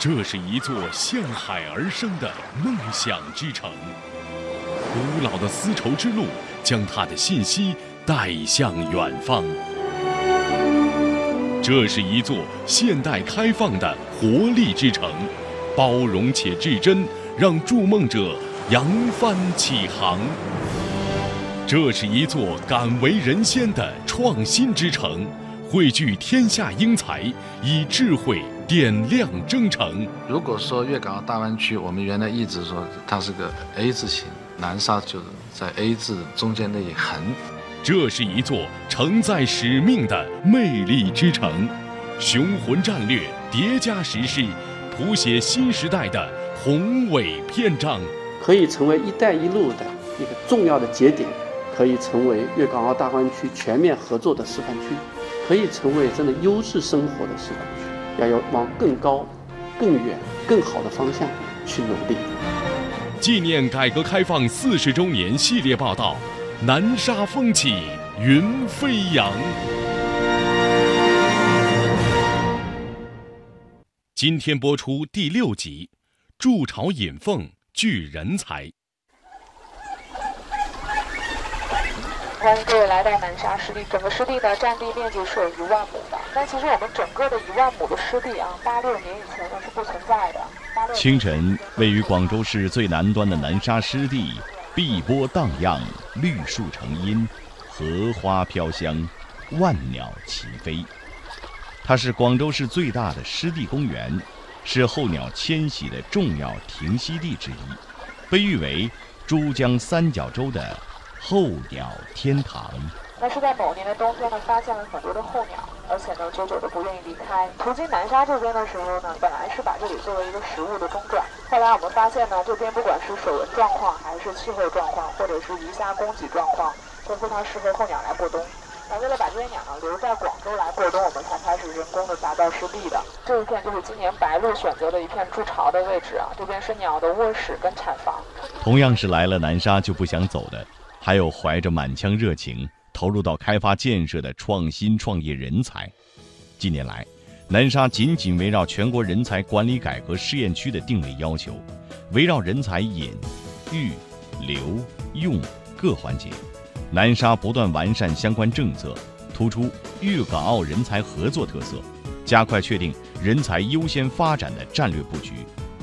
这是一座向海而生的梦想之城。古老的丝绸之路将它的信息带向远方。这是一座现代开放的活力之城，包容且至真，让筑梦者扬帆起航。这是一座敢为人先的创新之城，汇聚天下英才，以智慧点亮征程。如果说粤港澳大湾区，我们原来一直说它是个 A 字形，南沙就是在 A 字中间那一横。这是一座承载使命的魅力之城，雄浑战略叠加实施，谱写新时代的宏伟篇章。可以成为“一带一路”的一个重要的节点，可以成为粤港澳大湾区全面合作的示范区，可以成为真的优质生活的示范区。要有往更高、更远、更好的方向去努力。纪念改革开放四十周年系列报道。南沙风起云飞扬。今天播出第六集：筑巢引凤聚人才。欢迎各位来到南沙湿地，整个湿地的占地面积是有一万亩的。但其实我们整个的一万亩的湿地啊，八六年以前呢是不存在的。清晨，位于广州市最南端的南沙湿地。碧波荡漾，绿树成荫，荷花飘香，万鸟齐飞。它是广州市最大的湿地公园，是候鸟迁徙的重要停息地之一，被誉为珠江三角洲的候鸟天堂。那是在某年的冬天呢，发现了很多的候鸟，而且呢，久久的不愿意离开。途经南沙这边的时候呢，本来是把这里作为一个食物的中转，后来我们发现呢，这边不管是水文状况，还是气候状况，或者是鱼虾供给状况，都非常适合候鸟来过冬。那为了把这些鸟呢留在广州来过冬，我们才开始人工的打造湿地的。这一片就是今年白鹭选择的一片筑巢的位置啊，这边是鸟的卧室跟产房。同样是来了南沙就不想走的，还有怀着满腔热情。投入到开发建设的创新创业人才。近年来，南沙紧紧围绕全国人才管理改革试验区的定位要求，围绕人才引、育、留、用各环节，南沙不断完善相关政策，突出粤港澳人才合作特色，加快确定人才优先发展的战略布局，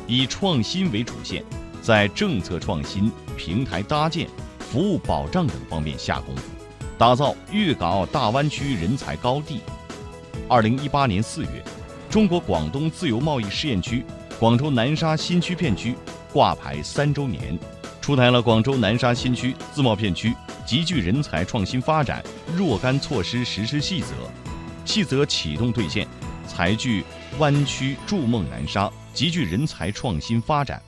以创新为主线，在政策创新、平台搭建、服务保障等方面下功夫。打造粤港澳大湾区人才高地。二零一八年四月，中国广东自由贸易试验区广州南沙新区片区挂牌三周年，出台了《广州南沙新区自贸片区集聚人才创新发展若干措施实施细则》，细则启动兑现，才聚湾区筑梦南沙，集聚人才创新发展。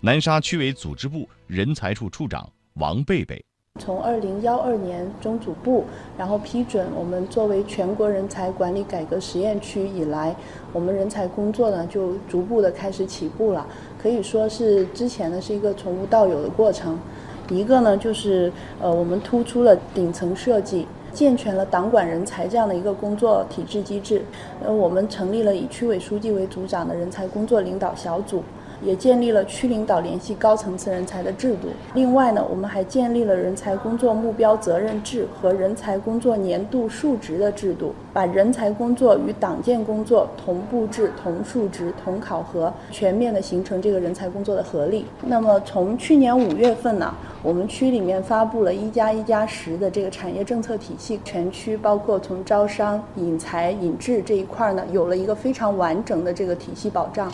南沙区委组织部人才处处长王贝贝。从二零幺二年中组部，然后批准我们作为全国人才管理改革实验区以来，我们人才工作呢就逐步的开始起步了。可以说是之前呢是一个从无到有的过程。一个呢就是呃我们突出了顶层设计，健全了党管人才这样的一个工作体制机制。呃我们成立了以区委书记为组长的人才工作领导小组。也建立了区领导联系高层次人才的制度。另外呢，我们还建立了人才工作目标责任制和人才工作年度数值的制度，把人才工作与党建工作同步制、同数值、同考核，全面的形成这个人才工作的合力。那么从去年五月份呢，我们区里面发布了一加一加十的这个产业政策体系，全区包括从招商、引才、引智这一块呢，有了一个非常完整的这个体系保障。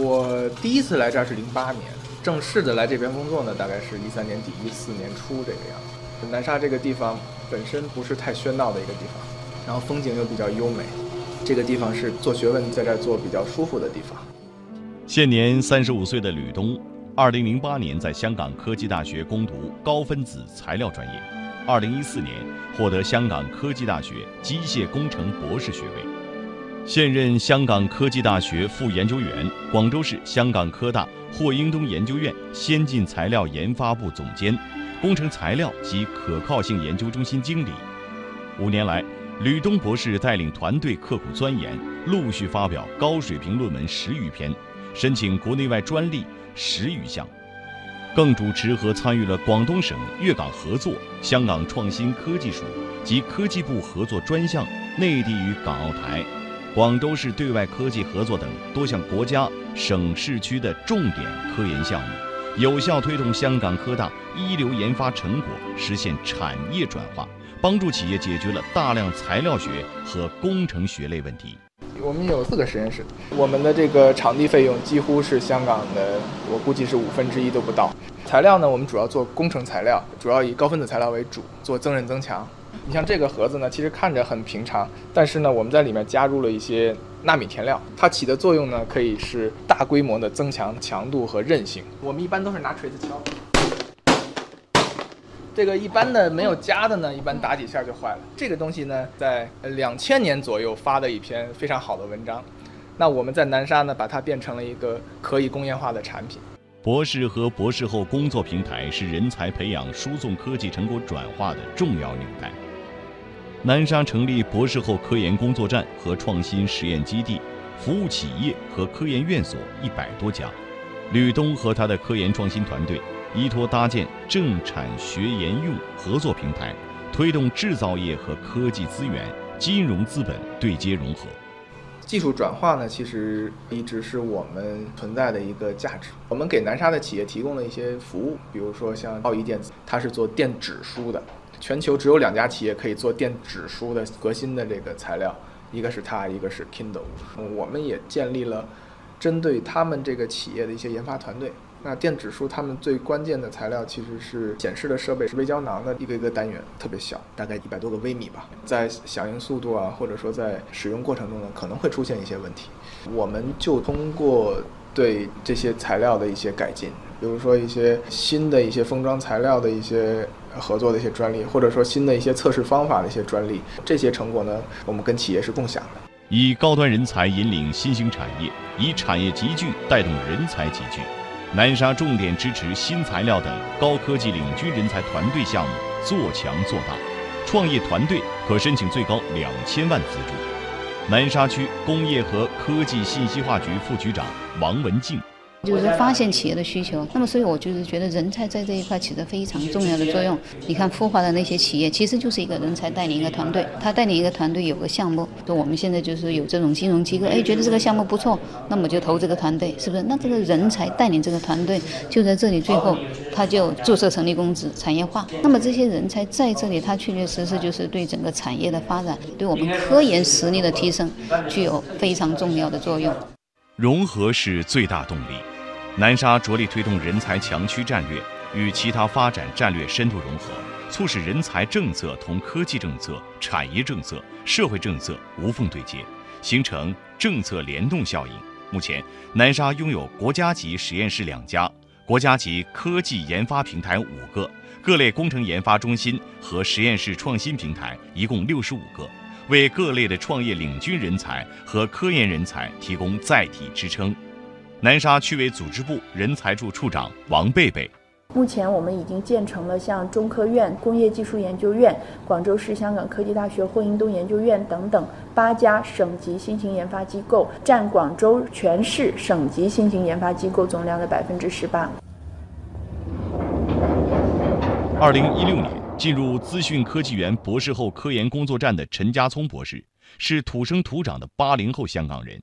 我第一次来这儿是零八年，正式的来这边工作呢，大概是一三年底、一四年初这个样子。南沙这个地方本身不是太喧闹的一个地方，然后风景又比较优美，这个地方是做学问在这儿做比较舒服的地方。现年三十五岁的吕东，二零零八年在香港科技大学攻读高分子材料专业，二零一四年获得香港科技大学机械工程博士学位。现任香港科技大学副研究员，广州市香港科大霍英东研究院先进材料研发部总监，工程材料及可靠性研究中心经理。五年来，吕东博士带领团队刻苦钻研，陆续发表高水平论文十余篇，申请国内外专利十余项，更主持和参与了广东省粤港合作、香港创新科技署及科技部合作专项内地与港澳台、广州市对外科技合作等多项国家、省市区的重点科研项目。有效推动香港科大一流研发成果实现产业转化，帮助企业解决了大量材料学和工程学类问题。我们有四个实验室，我们的这个场地费用几乎是香港的，我估计是五分之一都不到。材料呢，我们主要做工程材料，主要以高分子材料为主，做增韧增强。你像这个盒子呢，其实看着很平常，但是呢，我们在里面加入了一些纳米填料，它起的作用呢，可以是大规模的增强强度和韧性。我们一般都是拿锤子敲，这个一般的没有加的呢，一般打几下就坏了。这个东西呢，在两千年左右发的一篇非常好的文章，那我们在南沙呢，把它变成了一个可以工业化的产品。博士和博士后工作平台是人才培养、输送科技成果转化的重要纽带。南沙成立博士后科研工作站和创新实验基地，服务企业和科研院所一百多家。吕东和他的科研创新团队依托搭建政产学研用合作平台，推动制造业和科技资源、金融资本对接融合。技术转化呢，其实一直是我们存在的一个价值。我们给南沙的企业提供了一些服务，比如说像奥义电子，它是做电子书的。全球只有两家企业可以做电子书的革新的这个材料，一个是它，一个是 Kindle。我们也建立了针对他们这个企业的一些研发团队。那电子书他们最关键的材料其实是显示的设备，是微胶囊的一个一个单元，特别小，大概一百多个微米吧。在响应速度啊，或者说在使用过程中呢，可能会出现一些问题。我们就通过对这些材料的一些改进，比如说一些新的一些封装材料的一些。合作的一些专利，或者说新的一些测试方法的一些专利，这些成果呢，我们跟企业是共享的。以高端人才引领新兴产业，以产业集聚带动人才集聚。南沙重点支持新材料等高科技领军人才团队项目做强做大，创业团队可申请最高两千万资助。南沙区工业和科技信息化局副局长王文静。就是发现企业的需求，那么所以我就是觉得人才在这一块起着非常重要的作用。你看孵化的那些企业，其实就是一个人才带领一个团队，他带领一个团队有个项目，就我们现在就是有这种金融机构，哎，觉得这个项目不错，那么就投这个团队，是不是？那这个人才带领这个团队，就在这里，最后他就注册成立公司，产业化。那么这些人才在这里，他确确实实就是对整个产业的发展，对我们科研实力的提升，具有非常重要的作用。融合是最大动力。南沙着力推动人才强区战略与其他发展战略深度融合，促使人才政策同科技政策、产业政策、社会政策无缝对接，形成政策联动效应。目前，南沙拥有国家级实验室两家，国家级科技研发平台五个，各类工程研发中心和实验室创新平台一共六十五个。为各类的创业领军人才和科研人才提供载体支撑。南沙区委组织部人才处处长王贝贝，目前我们已经建成了像中科院工业技术研究院、广州市香港科技大学霍英东研究院等等八家省级新型研发机构，占广州全市省级新型研发机构总量的百分之十八。二零一六年。进入资讯科技园博士后科研工作站的陈家聪博士是土生土长的八零后香港人，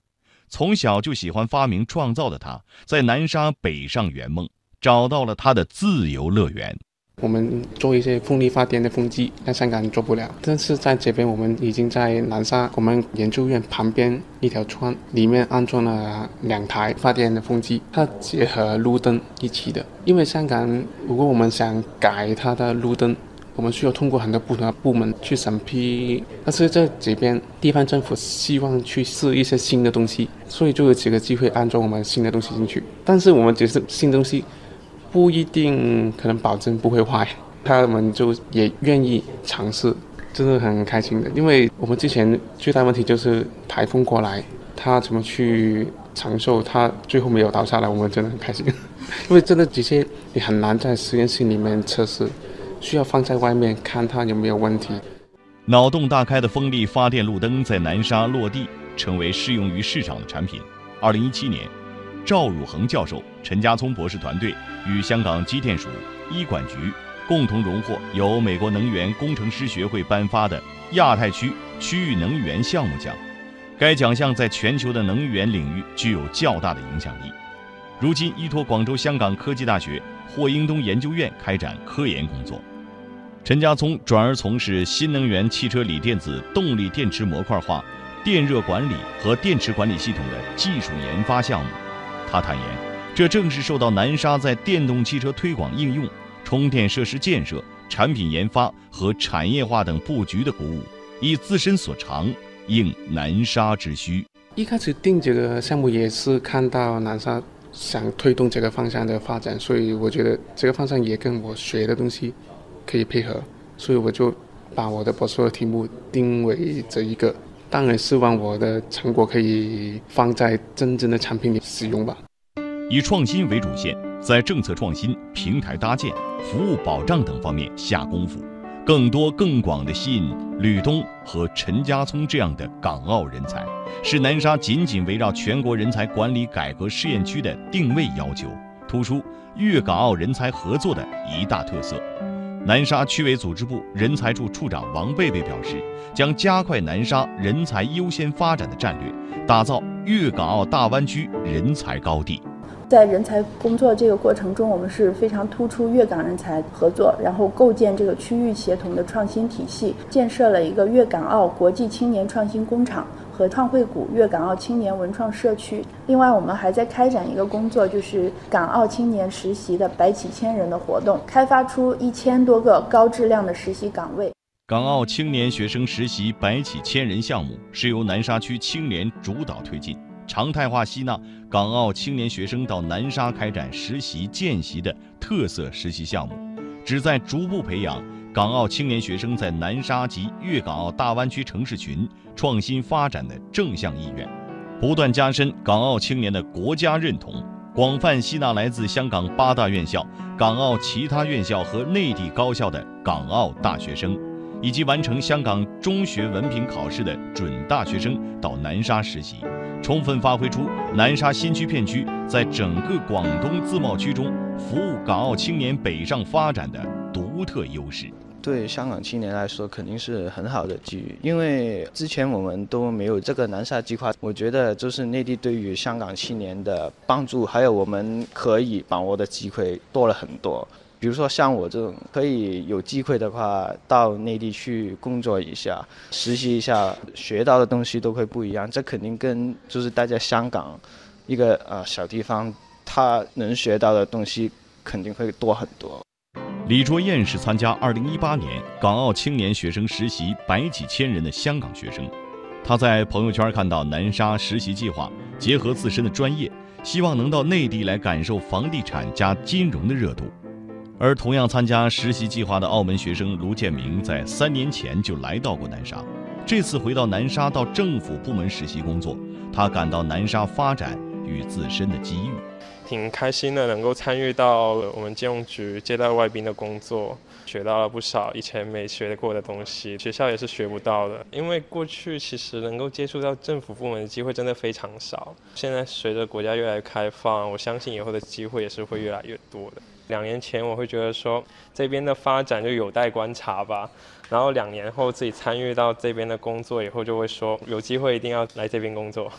从小就喜欢发明创造的他，在南沙北上圆梦，找到了他的自由乐园。我们做一些风力发电的风机，在香港做不了，但是在这边我们已经在南沙我们研究院旁边一条村里面安装了两台发电的风机，它结合路灯一起的。因为香港如果我们想改它的路灯，我们需要通过很多不同的部门去审批，但是在这边地方政府希望去试一些新的东西，所以就有几个机会安装我们新的东西进去。但是我们只是新东西，不一定可能保证不会坏，他们就也愿意尝试，真的很开心的。因为我们之前最大问题就是台风过来，他怎么去承受，他最后没有倒下来，我们真的很开心。因为真的这些你很难在实验室里面测试。需要放在外面看它有没有问题。脑洞大开的风力发电路灯在南沙落地，成为适用于市场的产品。二零一七年，赵汝恒教授、陈家聪博士团队与香港机电署、医管局共同荣获由美国能源工程师学会颁发的亚太区区域能源项目奖。该奖项在全球的能源领域具有较大的影响力。如今，依托广州香港科技大学霍英东研究院开展科研工作。陈家聪转而从事新能源汽车锂电子动力电池模块化、电热管理和电池管理系统的技术研发项目。他坦言，这正是受到南沙在电动汽车推广应用、充电设施建设、产品研发和产业化等布局的鼓舞，以自身所长。应南沙之需，一开始定这个项目也是看到南沙想推动这个方向的发展，所以我觉得这个方向也跟我学的东西可以配合，所以我就把我的博士的题目定为这一个。当然，希望我的成果可以放在真正的产品里使用吧。以创新为主线，在政策创新、平台搭建、服务保障等方面下功夫。更多更广的吸引吕东和陈家聪这样的港澳人才，是南沙紧紧围绕全国人才管理改革试验区的定位要求，突出粤港澳人才合作的一大特色。南沙区委组织部人才处处长王贝贝表示，将加快南沙人才优先发展的战略，打造粤港澳大湾区人才高地。在人才工作这个过程中，我们是非常突出粤港人才合作，然后构建这个区域协同的创新体系，建设了一个粤港澳国际青年创新工厂和创汇谷粤港澳青年文创社区。另外，我们还在开展一个工作，就是港澳青年实习的百起千人的活动，开发出一千多个高质量的实习岗位。港澳青年学生实习百起千人项目是由南沙区青联主导推进。常态化吸纳港澳青年学生到南沙开展实习见习的特色实习项目，旨在逐步培养港澳青年学生在南沙及粤港澳大湾区城市群创新发展的正向意愿，不断加深港澳青年的国家认同，广泛吸纳来自香港八大院校、港澳其他院校和内地高校的港澳大学生，以及完成香港中学文凭考试的准大学生到南沙实习。充分发挥出南沙新区片区在整个广东自贸区中服务港澳青年北上发展的独特优势。对香港青年来说，肯定是很好的机遇，因为之前我们都没有这个南沙计划。我觉得，就是内地对于香港青年的帮助，还有我们可以把握的机会多了很多。比如说像我这种可以有机会的话，到内地去工作一下、实习一下，学到的东西都会不一样。这肯定跟就是大家香港一个呃小地方，他能学到的东西肯定会多很多。李卓燕是参加2018年港澳青年学生实习百几千人的香港学生，他在朋友圈看到南沙实习计划，结合自身的专业，希望能到内地来感受房地产加金融的热度。而同样参加实习计划的澳门学生卢建明，在三年前就来到过南沙，这次回到南沙到政府部门实习工作，他感到南沙发展与自身的机遇，挺开心的，能够参与到我们金融局接待外宾的工作，学到了不少以前没学过的东西，学校也是学不到的，因为过去其实能够接触到政府部门的机会真的非常少，现在随着国家越来越开放，我相信以后的机会也是会越来越多的。两年前我会觉得说这边的发展就有待观察吧，然后两年后自己参与到这边的工作以后，就会说有机会一定要来这边工作。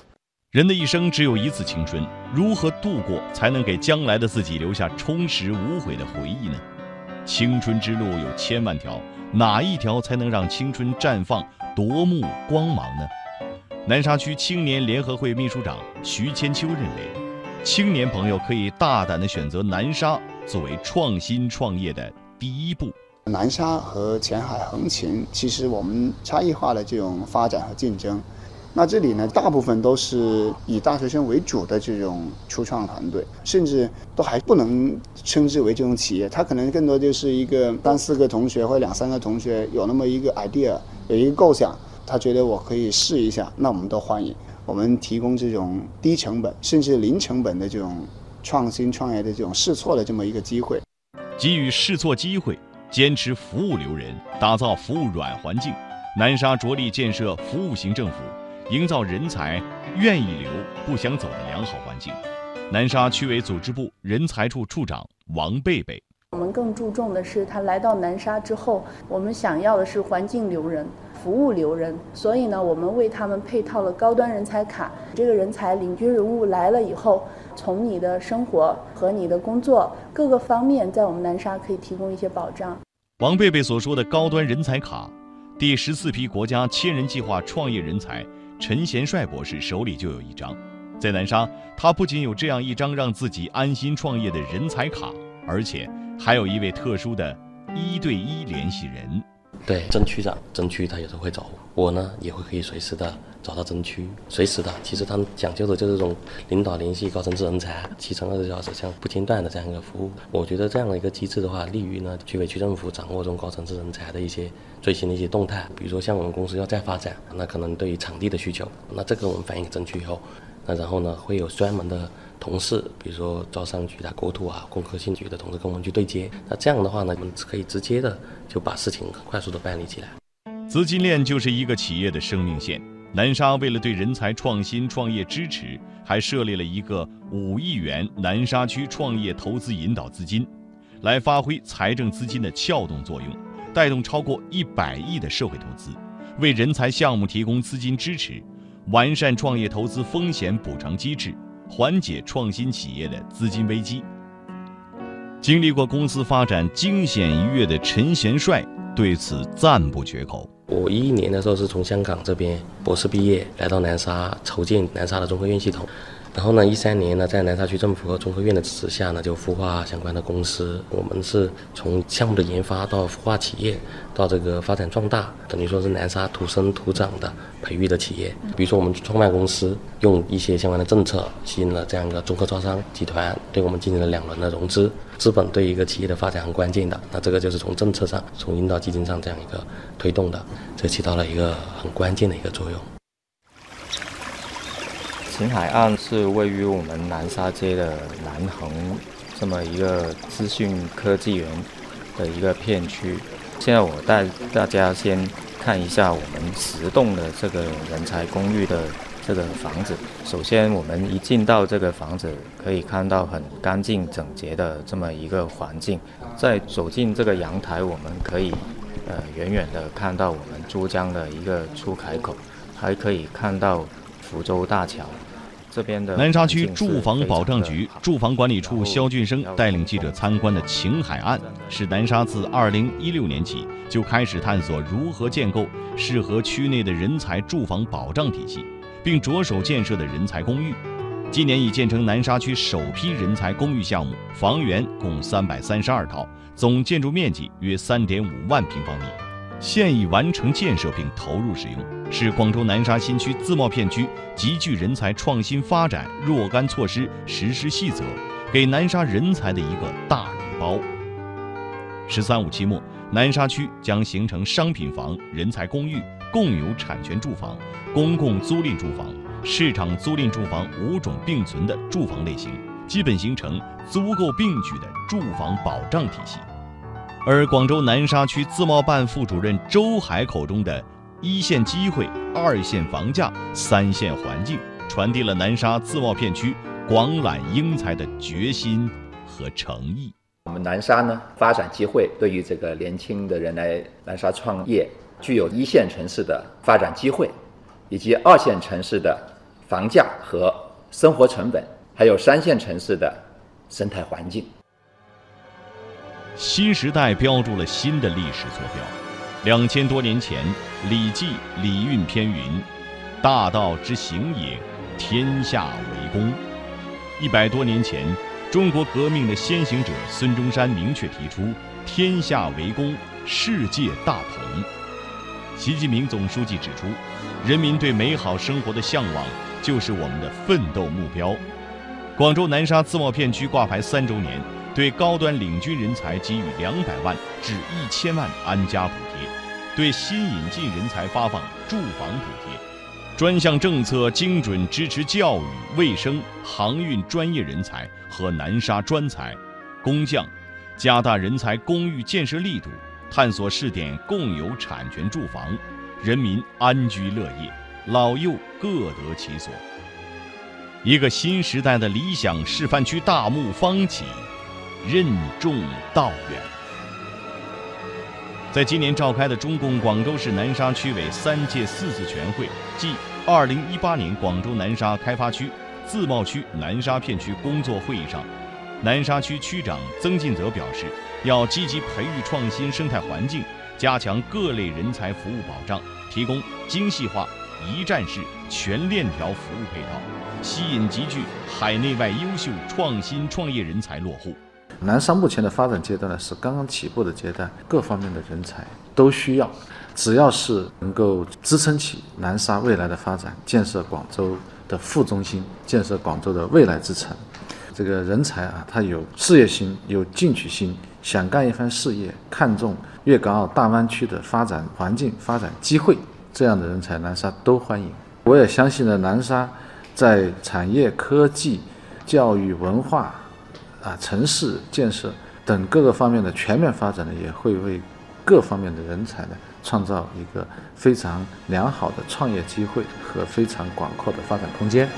人的一生只有一次青春，如何度过才能给将来的自己留下充实无悔的回忆呢？青春之路有千万条，哪一条才能让青春绽放夺目光芒呢？南沙区青年联合会秘书长徐千秋认为，青年朋友可以大胆地选择南沙。作为创新创业的第一步，南沙和前海横琴，其实我们差异化的这种发展和竞争。那这里呢，大部分都是以大学生为主的这种初创团队，甚至都还不能称之为这种企业，它可能更多就是一个三四个同学或两三个同学有那么一个 idea，有一个构想，他觉得我可以试一下，那我们都欢迎。我们提供这种低成本甚至零成本的这种。创新创业的这种试错的这么一个机会，给予试错机会，坚持服务留人，打造服务软环境，南沙着力建设服务型政府，营造人才愿意留、不想走的良好环境。南沙区委组织部人才处处长王贝贝。我们更注重的是，他来到南沙之后，我们想要的是环境留人、服务留人。所以呢，我们为他们配套了高端人才卡。这个人才领军人物来了以后，从你的生活和你的工作各个方面，在我们南沙可以提供一些保障。王贝贝所说的高端人才卡，第十四批国家千人计划创业人才陈贤帅博士手里就有一张。在南沙，他不仅有这样一张让自己安心创业的人才卡，而且。还有一位特殊的一对一联系人，对，曾区长，曾区他有时候会走，我我呢也会可以随时的找到曾区，随时的。其实他们讲究的就是这种领导联系高层次人才，七乘二十四小时像不间断的这样一个服务。我觉得这样的一个机制的话，利于呢区委区政府掌握这种高层次人才的一些最新的一些动态。比如说像我们公司要再发展，那可能对于场地的需求，那这个我们反映给曾区以后，那然后呢会有专门的。同事，比如说招商局的、国土啊、工科信局的同事跟我们去对接，那这样的话呢，我们可以直接的就把事情快速的办理起来。资金链就是一个企业的生命线。南沙为了对人才创新创业支持，还设立了一个五亿元南沙区创业投资引导资金，来发挥财政资金的撬动作用，带动超过一百亿的社会投资，为人才项目提供资金支持，完善创业投资风险补偿机制。缓解创新企业的资金危机。经历过公司发展惊险一跃的陈贤帅对此赞不绝口。我一一年的时候是从香港这边博士毕业，来到南沙筹建南沙的中科院系统。然后呢，一三年呢，在南沙区政府和中科院的支持下呢，就孵化相关的公司。我们是从项目的研发到孵化企业，到这个发展壮大，等于说是南沙土生土长的培育的企业。比如说，我们创办公司用一些相关的政策，吸引了这样一个中科招商集团，对我们进行了两轮的融资。资本对一个企业的发展很关键的，那这个就是从政策上、从引导基金上这样一个推动的，这起到了一个很关键的一个作用。秦海岸是位于我们南沙街的南横这么一个资讯科技园的一个片区。现在我带大家先看一下我们十栋的这个人才公寓的这个房子。首先，我们一进到这个房子，可以看到很干净整洁的这么一个环境。再走进这个阳台，我们可以呃远远的看到我们珠江的一个出海口，还可以看到福州大桥。这边的南沙区住房保障局住房管理处肖俊生带领记者参观的晴海岸，是南沙自2016年起就开始探索如何建构适合区内的人才住房保障体系，并着手建设的人才公寓。今年已建成南沙区首批人才公寓项目，房源共332套，总建筑面积约3.5万平方米。现已完成建设并投入使用，是广州南沙新区自贸片区集聚人才创新发展若干措施实施细则，给南沙人才的一个大礼包。“十三五”期末，南沙区将形成商品房、人才公寓、共有产权住房、公共租赁住房、市场租赁住房五种并存的住房类型，基本形成租购并举的住房保障体系。而广州南沙区自贸办副主任周海口中的一线机会、二线房价、三线环境，传递了南沙自贸片区广揽英才的决心和诚意。我们南沙呢，发展机会对于这个年轻的人来南沙创业，具有一线城市的发展机会，以及二线城市的房价和生活成本，还有三线城市的生态环境。新时代标注了新的历史坐标。两千多年前，《礼记·礼运篇》云：“大道之行也，天下为公。”一百多年前，中国革命的先行者孙中山明确提出“天下为公，世界大同”。习近平总书记指出，人民对美好生活的向往就是我们的奋斗目标。广州南沙自贸片区挂牌三周年。对高端领军人才给予两百万至一千万安家补贴，对新引进人才发放住房补贴，专项政策精准支持教育、卫生、航运专业人才和南沙专才、工匠，加大人才公寓建设力度，探索试点共有产权住房，人民安居乐业，老幼各得其所。一个新时代的理想示范区大幕方起，任重道远。在今年召开的中共广州市南沙区委三届四次全会暨二零一八年广州南沙开发区自贸区南沙片区工作会议上，南沙区区长曾进泽表示，要积极培育创新生态环境，加强各类人才服务保障，提供精细化、一站式、全链条服务配套，吸引集聚海内外优秀创新创业人才落户。南沙目前的发展阶段呢是刚刚起步的阶段，各方面的人才都需要，只要是能够支撑起南沙未来的发展，建设广州的副中心，建设广州的未来之城，这个人才啊，他有事业心，有进取心，想干一番事业，看重粤港澳大湾区的发展环境、发展机会，这样的人才，南沙都欢迎。我也相信呢，南沙在产业、科技、教育、文化。啊，城市建设等各个方面的全面发展呢，也会为各方面的人才呢创造一个非常良好的创业机会和非常广阔的发展空间。